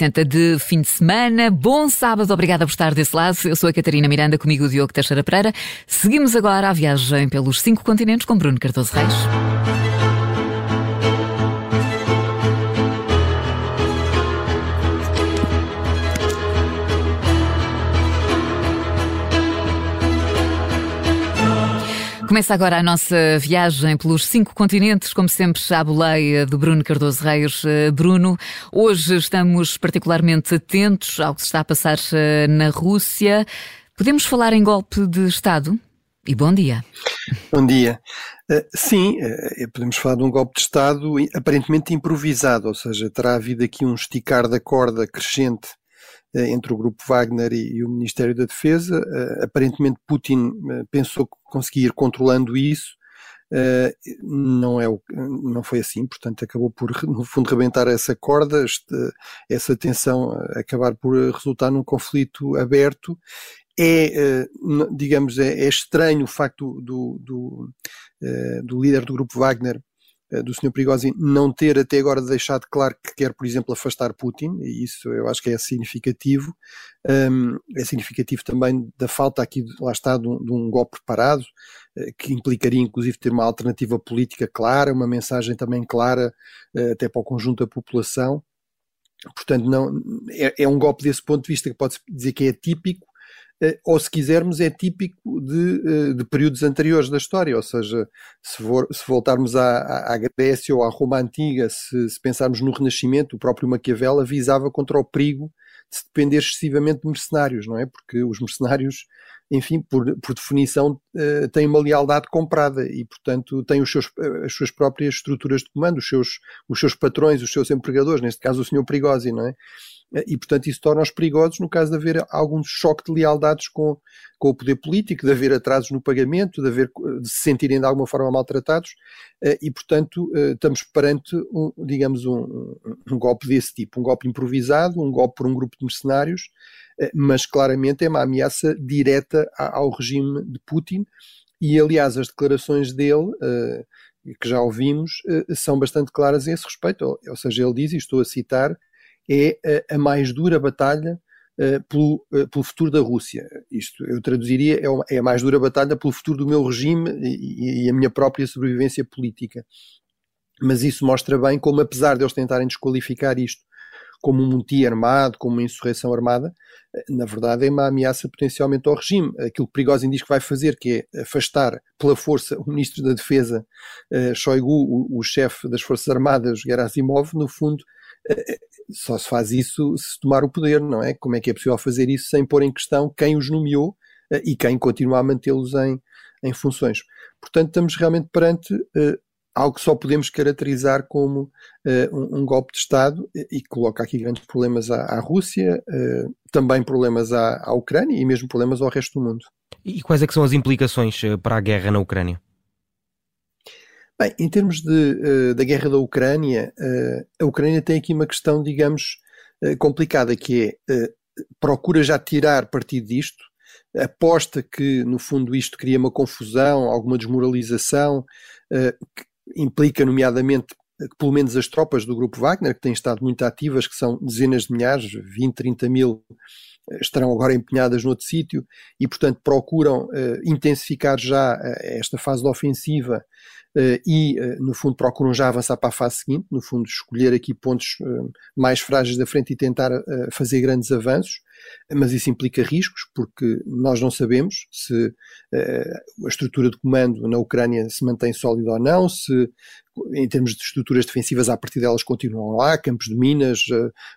senta de fim de semana. Bom sábado, obrigada por estar desse lado. Eu sou a Catarina Miranda, comigo o Diogo Teixeira Pereira. Seguimos agora a viagem pelos cinco continentes com Bruno Cardoso Reis. Começa agora a nossa viagem pelos cinco continentes, como sempre, à boleia do Bruno Cardoso Reis. Eh, Bruno, hoje estamos particularmente atentos ao que se está a passar eh, na Rússia. Podemos falar em golpe de Estado? E bom dia. Bom dia. Uh, sim, podemos falar de um golpe de Estado aparentemente improvisado, ou seja, terá havido aqui um esticar da corda crescente entre o grupo Wagner e, o Ministério da Defesa. aparentemente Putin pensou que conseguia ir controlando isso. não, é o, não foi assim, portanto acabou por, no fundo, rebentar essa corda, essa tensão acabar por resultar num conflito aberto é, digamos, é, é, estranho o facto do, do, do líder do grupo Wagner do Sr. Prigozhin não ter até agora deixado claro que quer, por exemplo, afastar Putin, e isso eu acho que é significativo. Um, é significativo também da falta aqui, lá está, de um, de um golpe preparado, uh, que implicaria inclusive ter uma alternativa política clara, uma mensagem também clara uh, até para o conjunto da população. Portanto, não, é, é um golpe desse ponto de vista que pode-se dizer que é típico, eh, ou se quisermos, é típico de, eh, de períodos anteriores da história, ou seja, se, for, se voltarmos à, à, Grécia ou à Roma Antiga, se, se, pensarmos no Renascimento, o próprio Maquiavel avisava contra o perigo de se depender excessivamente de mercenários, não é? Porque os mercenários, enfim, por, por definição, uh, têm uma lealdade comprada e, portanto, têm os seus, as suas próprias estruturas de comando, os seus, os seus patrões, os seus empregadores, neste caso o Sr. Perigosi, não é? E, portanto, isso torna-os perigosos no caso de haver algum choque de lealdades com, com o poder político, de haver atrasos no pagamento, de, haver, de se sentirem de alguma forma maltratados, eh, e, portanto, eh, estamos perante, um, digamos, um, um golpe desse tipo, um golpe improvisado, um golpe por um grupo de mercenários, eh, mas claramente é uma ameaça direta ao regime de Putin, e, aliás, as declarações dele que já ouvimos, são bastante claras a esse respeito. Ou, seja, ele diz, e estou a citar, é a, a mais dura batalha uh, pelo, uh, pelo, futuro da Rússia. Isto eu traduziria, é, uma, é, a mais dura batalha pelo futuro do meu regime e, e, a minha própria sobrevivência política. Mas isso mostra bem como, apesar de eles tentarem desqualificar isto como um motim armado, como uma insurreição armada, eh, na verdade é uma ameaça potencialmente ao regime. Aquilo que Prigozhin diz que vai fazer, que é afastar pela força o ministro da Defesa, uh, Shoigu, o, o chefe das Forças Armadas, Gerasimov, no fundo, só se faz isso se tomar o poder, não é? Como é que é possível fazer isso sem pôr em questão quem os nomeou uh, e quem continua a mantê-los em, em funções? Portanto, estamos realmente perante uh, algo que só podemos caracterizar como uh, um, um, golpe de Estado e coloca aqui grandes problemas à, à Rússia, também problemas à, à Ucrânia e mesmo problemas ao resto do mundo. E quais é que são as implicações para a guerra na Ucrânia? Bem, em termos de, uh, da guerra da Ucrânia, uh, a Ucrânia tem aqui uma questão, digamos, uh, complicada, que é procura já tirar partido disto, aposta que, no fundo, isto cria uma confusão, alguma desmoralização, que implica, nomeadamente, que pelo menos as tropas do grupo Wagner, que têm estado muito ativas, que são dezenas de milhares, 20, 30 mil, estarão agora empenhadas noutro sítio e, portanto, procuram intensificar já esta fase de ofensiva Uh, e, no fundo, procuram já avançar para a fase seguinte, no fundo, escolher aqui pontos mais frágeis da frente e tentar fazer grandes avanços, mas isso implica riscos, porque nós não sabemos se a estrutura de comando na Ucrânia se mantém sólida ou não, se, em termos de estruturas defensivas, a partir delas continuam lá, campos de minas,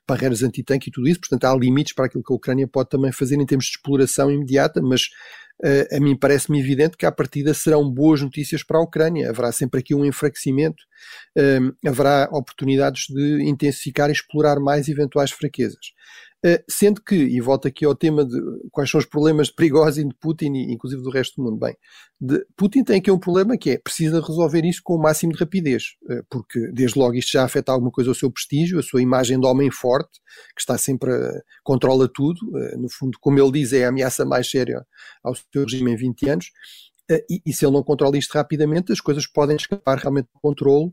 barreiras antitanque e tudo isso, portanto, há limites para aquilo que a Ucrânia pode também fazer em termos de exploração imediata, mas a mim parece-me evidente que à partida serão boas notícias para a Ucrânia. Haverá sempre aqui um enfraquecimento, haverá oportunidades de intensificar e explorar mais eventuais fraquezas. Eh, sendo que, e volto aqui ao tema de quais são os problemas Prigozhin, de Putin e inclusive do resto do mundo, bem, de, Putin tem aqui um problema que é, precisa resolver isso com o máximo de rapidez, eh, porque desde logo isto já afeta alguma coisa ao seu prestígio, a sua imagem de homem forte, que está sempre a, controla tudo, eh, no fundo, como ele diz, é a ameaça mais séria ao seu regime em 20 anos, e, e se ele não controla isto rapidamente, as coisas podem escapar realmente do controle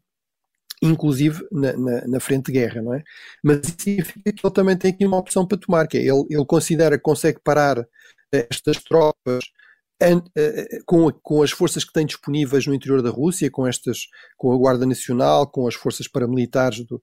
inclusive na, na, na, frente de guerra, não é? Mas isso significa que ele também tem aqui uma opção para tomar, que é ele, ele considera que consegue parar estas tropas com, com, as forças que tem disponíveis no interior da Rússia, com estas, com a Guarda Nacional, com as forças paramilitares do,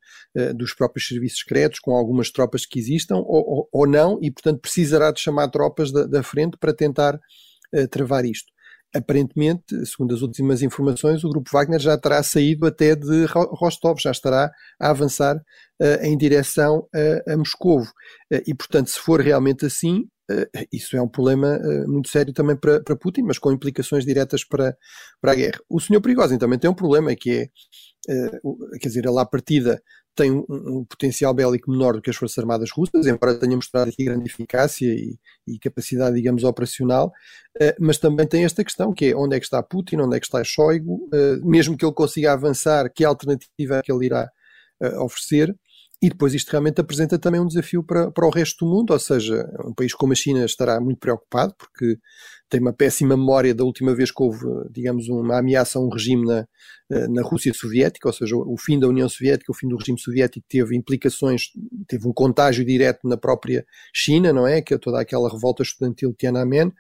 dos próprios serviços secretos, com algumas tropas que existam, ou, ou, ou não, e portanto precisará de chamar tropas da, da frente para tentar uh, travar isto aparentemente, segundo as últimas informações, o grupo Wagner já terá saído até de Rostov, já estará a avançar uh, em direção a, a Moscovo. Uh, e, portanto, se for realmente assim, uh, isso é um problema muito sério também para, para Putin, mas com implicações diretas para, para a guerra. O senhor Prigozhin também tem um problema, que é, quer dizer, ele à partida tem um, um, potencial bélico menor do que as Forças Armadas russas, embora tenha mostrado aqui grande eficácia e, e capacidade, digamos, operacional, uh, mas também tem esta questão, que é onde é que está Putin, onde é que está Shoigu, uh, mesmo que ele consiga avançar, que alternativa é que ele irá uh, oferecer, e depois isto realmente apresenta também um desafio para, para o resto do mundo, ou seja, um país como a China estará muito preocupado, porque tem uma péssima memória da última vez que houve, digamos, uma ameaça a um regime na, eh, na Rússia soviética, ou seja, o fim da União Soviética, o fim do regime soviético teve implicações, teve um contágio direto na própria China, não é? Que é toda aquela revolta estudantil Tiananmen,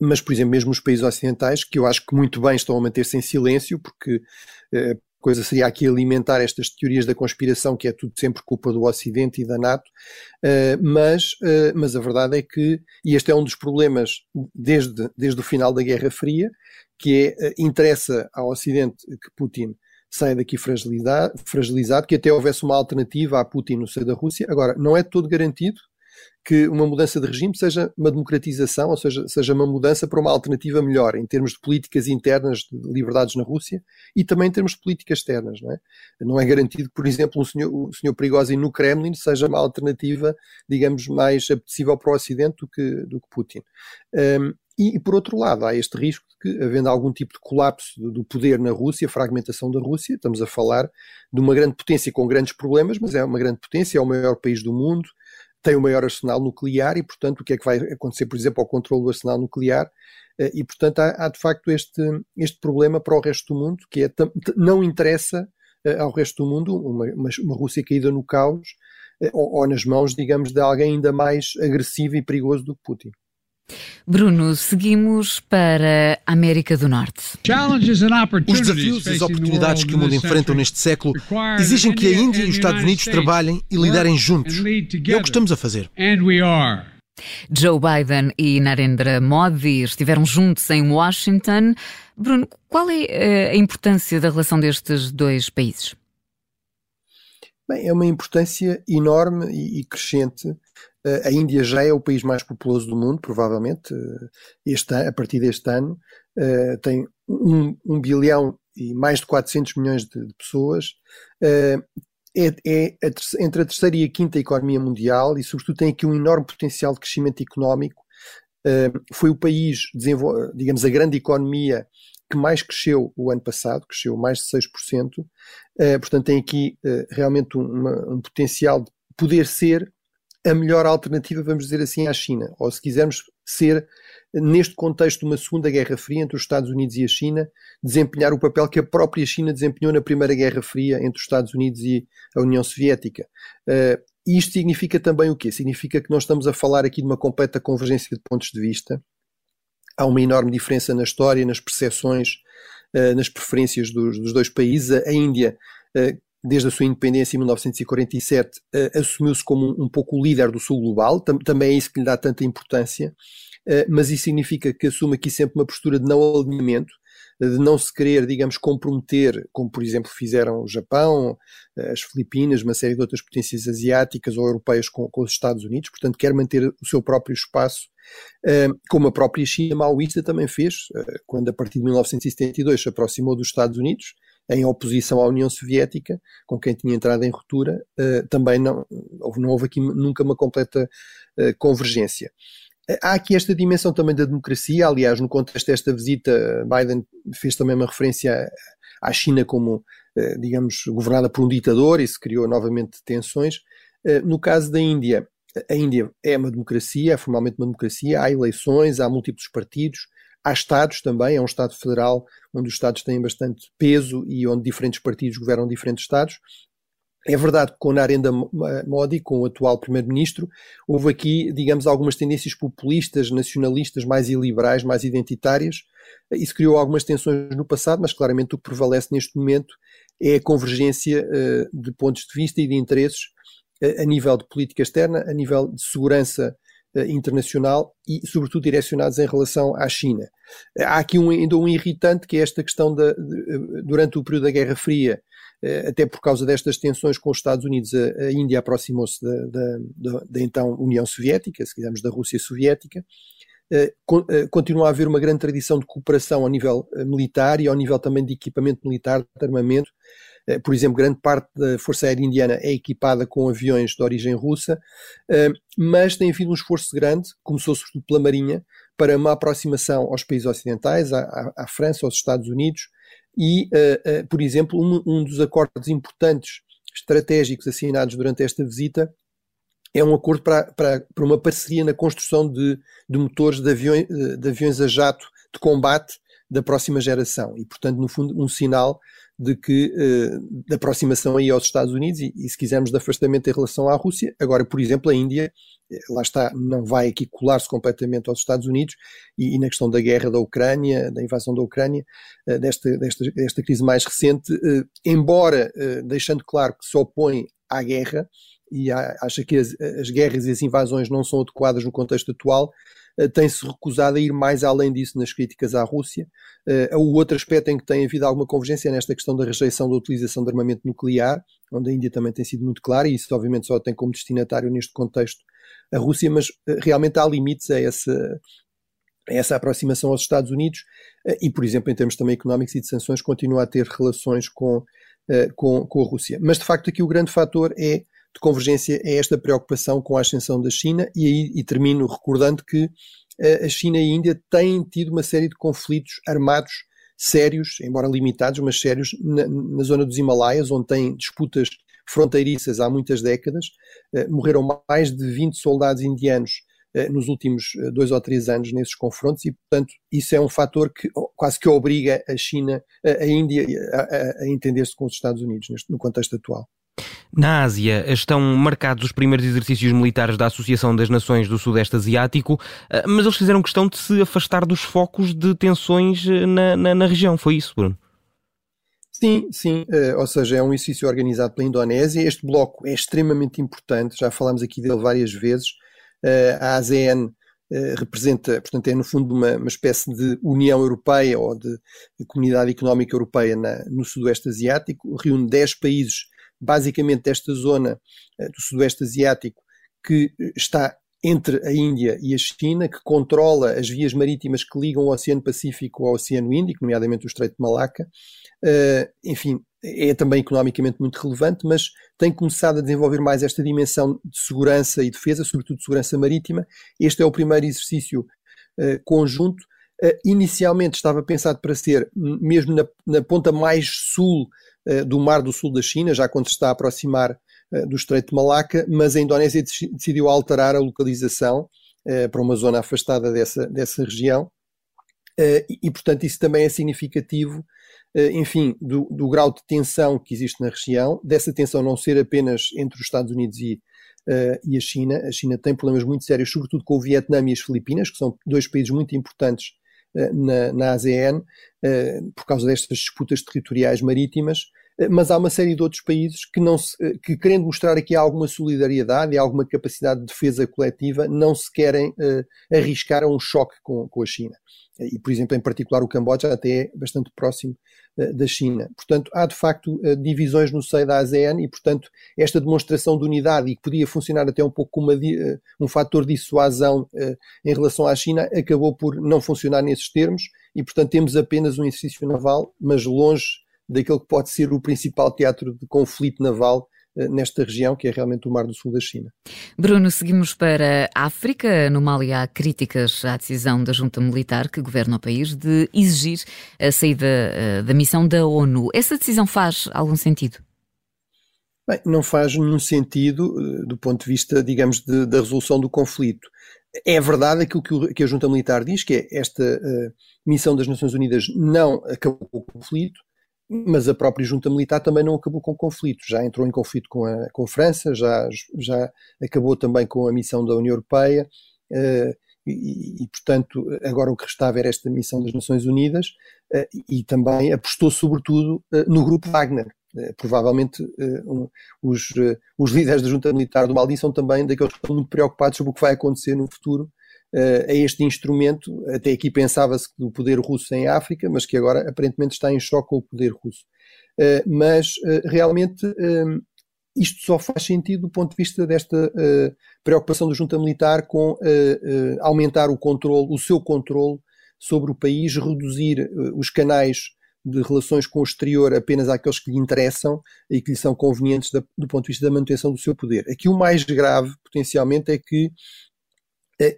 mas, por exemplo, mesmo os países ocidentais, que eu acho que muito bem estão a manter-se em silêncio, porque eh, coisa seria aqui alimentar estas teorias da conspiração, que é tudo sempre culpa do Ocidente e da NATO, uh, mas, uh, mas a verdade é que, e este é um dos problemas desde, desde o final da Guerra Fria, que é, uh, interessa ao Ocidente que Putin saia daqui fragilizado, fragilizado, que até houvesse uma alternativa a Putin no seio da Rússia. Agora, não é todo garantido que uma mudança de regime seja uma democratização, ou seja, seja uma mudança para uma alternativa melhor em termos de políticas internas de liberdades na Rússia e também em termos de políticas externas. Não é, não é garantido que, por exemplo, o senhor, o senhor Prigozhin no Kremlin seja uma alternativa, digamos, mais apetecível para o Ocidente do que, do que Putin. Um, e, por outro lado, há este risco de que, havendo algum tipo de colapso do poder na Rússia, fragmentação da Rússia, estamos a falar de uma grande potência com grandes problemas, mas é uma grande potência, é o maior país do mundo, tem o maior arsenal nuclear e, portanto, o que é que vai acontecer, por exemplo, ao controle do arsenal nuclear? Eh, e, portanto, há, há de facto este, este problema para o resto do mundo, que é não interessa eh, ao resto do mundo uma, uma, Rússia caída no caos eh, ou, ou nas mãos, digamos, de alguém ainda mais agressivo e perigoso do que Putin. Bruno, seguimos para a América do Norte. Os desafios e as oportunidades que o mundo enfrenta neste século exigem que a Índia e os Estados Unidos trabalhem e liderem juntos. É o que estamos a fazer. Joe Biden e Narendra Modi estiveram juntos em Washington. Bruno, qual é eh, a importância da relação destes dois países? Bem, é uma importância enorme e crescente a Índia já é o país mais populoso do mundo, provavelmente, uh, este, a partir deste ano. Uh, tem um, um, bilhão e mais de 400 milhões de, de pessoas. é, é a entre a terceira e a quinta economia mundial e, sobretudo, tem aqui um enorme potencial de crescimento económico. foi o país, digamos, a grande economia que mais cresceu o ano passado, cresceu mais de 6%. portanto, tem aqui realmente uma, um potencial de poder ser a melhor alternativa, vamos dizer assim, à China. Ou se quisermos ser, neste contexto de uma segunda guerra fria entre os Estados Unidos e a China, desempenhar o papel que a própria China desempenhou na primeira guerra fria entre os Estados Unidos e a União Soviética. Uh, isto significa também o quê? Significa que nós estamos a falar aqui de uma completa convergência de pontos de vista. Há uma enorme diferença na história, nas percepções, uh, nas preferências dos, dos dois países. A Índia uh, desde a sua independência em 1947, uh, assumiu-se como um, pouco o líder do Sul global, Tam também é isso que lhe dá tanta importância, uh, mas isso significa que assume aqui sempre uma postura de não alinhamento, de não se querer, digamos, comprometer, como por exemplo fizeram o Japão, eh, as Filipinas, uma série de outras potências asiáticas ou europeias com, com os Estados Unidos, portanto quer manter o seu próprio espaço, como a própria China maoísta também fez, quando a partir de 1972 se aproximou dos Estados Unidos, em oposição à União Soviética, com quem tinha entrado em ruptura, uh, também não, não houve aqui nunca uma completa uh, convergência. Eh, há aqui esta dimensão também da democracia, aliás, no contexto desta visita, Biden fez também uma referência à China como, digamos, governada por um ditador, se criou novamente tensões. No caso da Índia, a Índia é uma democracia, é formalmente uma democracia, há eleições, há múltiplos partidos, Há Estados também, é um Estado federal onde os Estados têm bastante peso e onde diferentes partidos governam diferentes Estados. É verdade que com Narendra Modi, com o atual primeiro-ministro, houve aqui, digamos, algumas tendências populistas, nacionalistas, mais iliberais, mais identitárias. Isso criou algumas tensões no passado, mas claramente o que prevalece neste momento é a convergência uh, de pontos de vista e de interesses uh, a nível de política externa, a nível de segurança internacional e, sobretudo, direcionados em relação à China. Há aqui um, ainda um irritante que é esta questão da, de, durante o período da Guerra Fria, até por causa destas tensões com os Estados Unidos, a, a Índia aproximou-se da, da, da, então União Soviética, se quisermos da Rússia Soviética, eh, eh, continua a haver uma grande tradição de cooperação ao nível eh, militar e ao nível também de equipamento militar, de armamento. Por exemplo, grande parte da Força Aérea Indiana é equipada com aviões de origem russa, mas tem havido um esforço grande, começou sobretudo pela Marinha, para uma aproximação aos países ocidentais, à, à França, aos Estados Unidos, e, por exemplo, um, um dos acordos importantes estratégicos assinados durante esta visita é um acordo para, para, para uma parceria na construção de, de motores de aviões, de aviões a jato de combate da próxima geração e, portanto, no fundo, um sinal de que uh, de aproximação aí aos Estados Unidos e, e, se quisermos, de afastamento em relação à Rússia. Agora, por exemplo, a Índia, eh, lá está, não vai aqui colar-se completamente aos Estados Unidos e, e, na questão da guerra da Ucrânia, da invasão da Ucrânia, uh, desta, desta, desta crise mais recente, embora deixando claro que se opõe à guerra, e acha que as, as, guerras e as invasões não são adequadas no contexto atual, uh, tem-se recusado a ir mais além disso nas críticas à Rússia. Uh, o outro aspecto em que tem havido alguma convergência é nesta questão da rejeição da utilização de armamento nuclear, onde a Índia também tem sido muito clara, e isso obviamente só tem como destinatário neste contexto a Rússia, mas uh, realmente há limites a essa, a essa aproximação aos Estados Unidos e, por exemplo, em termos também económicos e de sanções, continua a ter relações com, com, com a Rússia. Mas, de facto, aqui o grande fator é de convergência é esta preocupação com a ascensão da China, e aí e termino recordando que uh, a China e a Índia têm tido uma série de conflitos armados sérios, embora limitados, mas sérios, na, na zona dos Himalaias, onde têm disputas fronteiriças há muitas décadas. Uh, morreram mais de 20 soldados indianos uh, nos últimos dois ou três anos nesses confrontos e, portanto, isso é um fator que quase que obriga a China, a, Índia a, a, a entender-se com os Estados Unidos neste, no contexto atual. Na Ásia estão marcados os primeiros exercícios militares da Associação das Nações do Sudeste Asiático, eh, mas eles fizeram questão de se afastar dos focos de tensões eh, na, na, na região. Foi isso, Bruno? Sim, sim, uh, ou seja, é um exercício organizado pela Indonésia. Este bloco é extremamente importante, já falámos aqui dele várias vezes. Uh, a ASEAN representa, portanto, é no fundo uma, uma espécie de União Europeia ou de, de Comunidade Económica Europeia na, no Sudoeste Asiático, reúne 10 países basicamente desta zona eh, do Sudoeste Asiático que eh, está entre a Índia e a China, que controla as vias marítimas que ligam o Oceano Pacífico ao Oceano Índico, nomeadamente o Estreito de Malaca. Uh, enfim, é também economicamente muito relevante, mas tem começado a desenvolver mais esta dimensão de segurança e defesa, sobretudo de segurança marítima. Este é o primeiro exercício uh, conjunto. Inicialmente estava pensado para ser mesmo na, na ponta mais sul eh, do Mar do Sul da China, já quando se está a aproximar eh, do Estreito de Malaca, mas a Indonésia decidiu alterar a localização eh, para uma zona afastada dessa, dessa região. E, portanto, isso também é significativo, enfim, do, do grau de tensão que existe na região, dessa tensão não ser apenas entre os Estados Unidos e, e a China. A China tem problemas muito sérios, sobretudo com o Vietnã e as Filipinas, que são dois países muito importantes na, na ASEAN, uh, por causa destas disputas territoriais marítimas. Mas há uma série de outros países que, não se, que querendo mostrar aqui alguma solidariedade e alguma capacidade de defesa coletiva, não se querem uh, arriscar a um choque com, com a China. E, por exemplo, em particular, o Camboja até é bastante próximo uh, da China. Portanto, há de facto uh, divisões no seio da ASEAN e, portanto, esta demonstração de unidade e que podia funcionar até um pouco como uma, um fator de dissuasão em relação à China, acabou por não funcionar nesses termos e, portanto, temos apenas um exercício naval, mas longe daquele que pode ser o principal teatro de conflito naval eh, nesta região, que é realmente o Mar do Sul da China. Bruno, seguimos para a África. No Mali há críticas à decisão da junta militar que governa o país de exigir a saída eh, da missão da ONU. Essa decisão faz algum sentido? Bem, não faz nenhum sentido eh, do ponto de vista, digamos, de, da resolução do conflito. É verdade aquilo que, o, que, a junta militar diz, que é esta missão das Nações Unidas não acabou com o conflito, mas a própria junta militar também não acabou com o conflito. Já entrou em conflito com a, com a França, já, já acabou também com a missão da União Europeia. Uh, e, e, portanto, agora o que restava era esta missão das Nações Unidas uh, e também apostou sobretudo uh, no grupo Wagner. Provavelmente um, os, os líderes da junta militar do Mali são também daqueles que estão muito preocupados sobre o que vai acontecer no futuro a este instrumento. Até aqui pensava-se do poder russo em África, mas que agora aparentemente está em choque com o poder russo. mas realmente isto só faz sentido do ponto de vista desta preocupação da junta militar com aumentar o controle, o seu controle sobre o país, reduzir os canais de relações com o exterior apenas àqueles que lhe interessam e que lhe são convenientes da, do ponto de vista da manutenção do seu poder. Aqui o mais grave, potencialmente, é que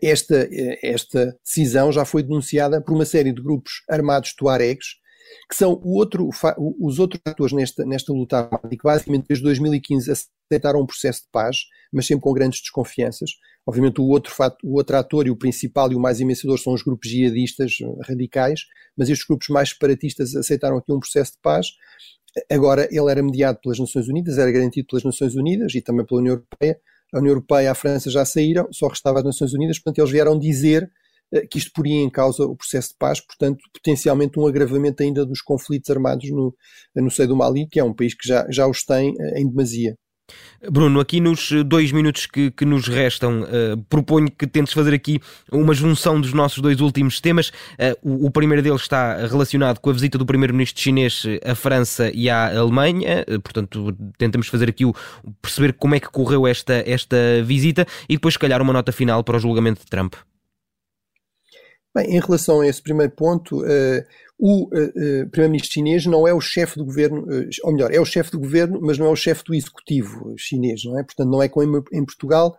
esta, esta decisão já foi denunciada por uma série de grupos armados tuaregs que são outro, os outros atores nesta, nesta luta armada e que basicamente desde 2015 aceitaram um processo de paz, mas sempre com grandes desconfianças. Obviamente o outro, fato, o outro ator e o principal e o mais imensador são os grupos jihadistas radicais, mas estes grupos mais separatistas aceitaram aqui um processo de paz. Agora ele era mediado pelas Nações Unidas, era garantido pelas Nações Unidas e também pela União Europeia. A União Europeia e a França já saíram, só restava as Nações Unidas, portanto eles vieram dizer eh, que isto poria em causa o processo de paz, portanto, potencialmente um agravamento ainda dos conflitos armados no, no seio do Mali, que é um país que já, já os tem eh, em demasia. Bruno, aqui nos dois minutos que, que nos restam, uh, proponho que tentes fazer aqui uma junção dos nossos dois últimos temas. Uh, o, o, primeiro deles está relacionado com a visita do primeiro-ministro chinês à França e à Alemanha, uh, portanto, tentamos fazer aqui o, perceber como é que correu esta, esta visita e depois, se calhar, uma nota final para o julgamento de Trump. Bem, em relação a esse primeiro ponto, o uh, uh, primeiro-ministro chinês não é o chefe do governo, ou melhor, é o chefe do governo, mas não é o chefe do executivo chinês, não é? Portanto, não é como em, em Portugal,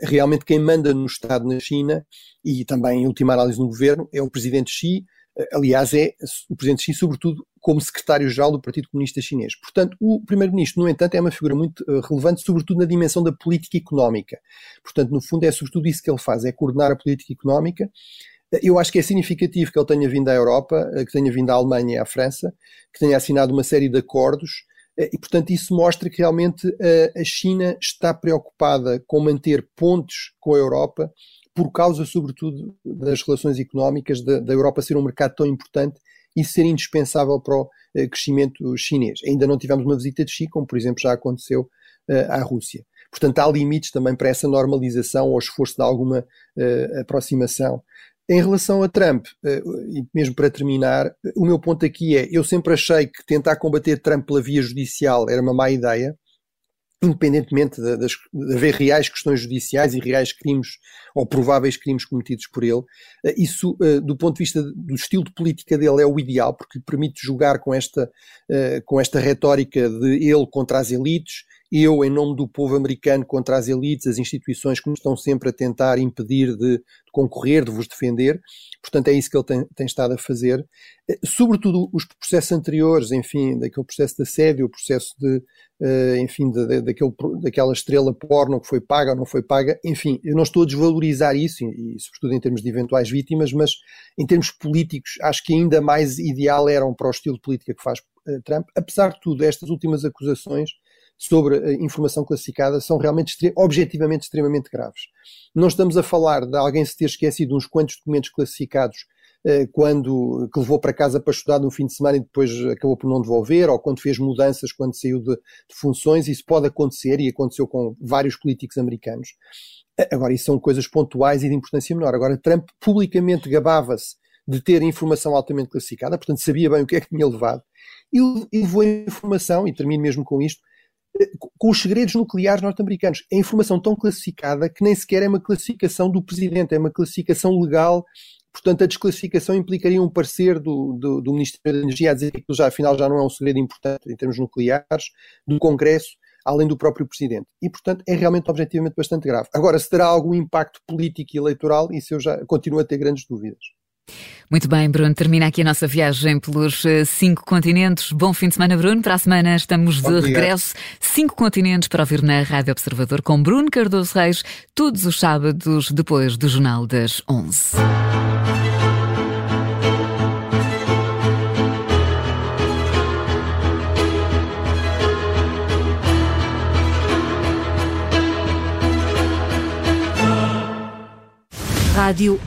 realmente quem manda no Estado na China e também em última análise no governo é o presidente Xi, aliás, é o presidente Xi, sobretudo, como secretário-geral do Partido Comunista Chinês. Portanto, o primeiro-ministro, no entanto, é uma figura muito relevante, sobretudo na dimensão da política económica. Portanto, no fundo, é sobretudo isso que ele faz, é coordenar a política económica eu acho que é significativo que ele tenha vindo à Europa, eh, que tenha vindo à Alemanha e à França, que tenha assinado uma série de acordos, eh, e portanto isso mostra que realmente eh, a China está preocupada com manter pontos com a Europa, por causa, sobretudo, das relações económicas, da, da Europa ser um mercado tão importante e ser indispensável para o crescimento chinês. Ainda não tivemos uma visita de Xi, como por exemplo já aconteceu à Rússia. Portanto, há limites também para essa normalização ou esforço de alguma uh, aproximação em relação a Trump, eh, e mesmo para terminar, o meu ponto aqui é: eu sempre achei que tentar combater Trump pela via judicial era uma má ideia, independentemente de, de, de haver reais questões judiciais e reais crimes ou prováveis crimes cometidos por ele. Eh, isso, eh, do ponto de vista do estilo de política dele, é o ideal, porque permite jogar com esta, com esta retórica de ele contra as elites eu, em nome do povo americano, contra as elites, as instituições que nos estão sempre a tentar impedir de, de concorrer, de vos defender. Portanto, é isso que ele tem, tem, estado a fazer. Eh, sobretudo os processos anteriores, enfim, daquele processo de assédio, o processo de, uh, enfim, de, de, daquele, daquela estrela porno que foi paga ou não foi paga. Enfim, eu não estou a desvalorizar isso, e, e sobretudo em termos de eventuais vítimas, mas em termos políticos, acho que ainda mais ideal eram para o estilo de política que faz uh, Trump. Apesar de tudo, estas últimas acusações sobre informação classificada são realmente objetivamente extremamente graves. Não estamos a falar de alguém se ter esquecido uns quantos documentos classificados eh, quando que levou para casa para estudar no fim de semana e depois acabou por não devolver, ou quando fez mudanças quando saiu de, de funções, isso pode acontecer e aconteceu com vários políticos americanos. Agora, isso são coisas pontuais e de importância menor. Agora, Trump publicamente gabava-se de ter informação altamente classificada, portanto sabia bem o que é que tinha levado, e levou informação, e termino mesmo com isto, com os segredos nucleares norte-americanos. É informação tão classificada que nem sequer é uma classificação do presidente, é uma classificação legal. Portanto, a desclassificação implicaria um parecer do, do, do Ministério da Energia a dizer que já, afinal já não é um segredo importante em termos nucleares, do Congresso, além do próprio Presidente. E, portanto, é realmente objetivamente bastante grave. Agora, se terá algum impacto político e eleitoral, isso eu já continuo a ter grandes dúvidas. Muito bem, Bruno. Termina aqui a nossa viagem pelos eh, cinco continentes. Bom fim de semana, Bruno. Para a semana estamos de regresso. Cinco continentes para ouvir na Rádio Observador com Bruno Cardoso Reis, todos os sábados depois do Jornal das 11. Rádio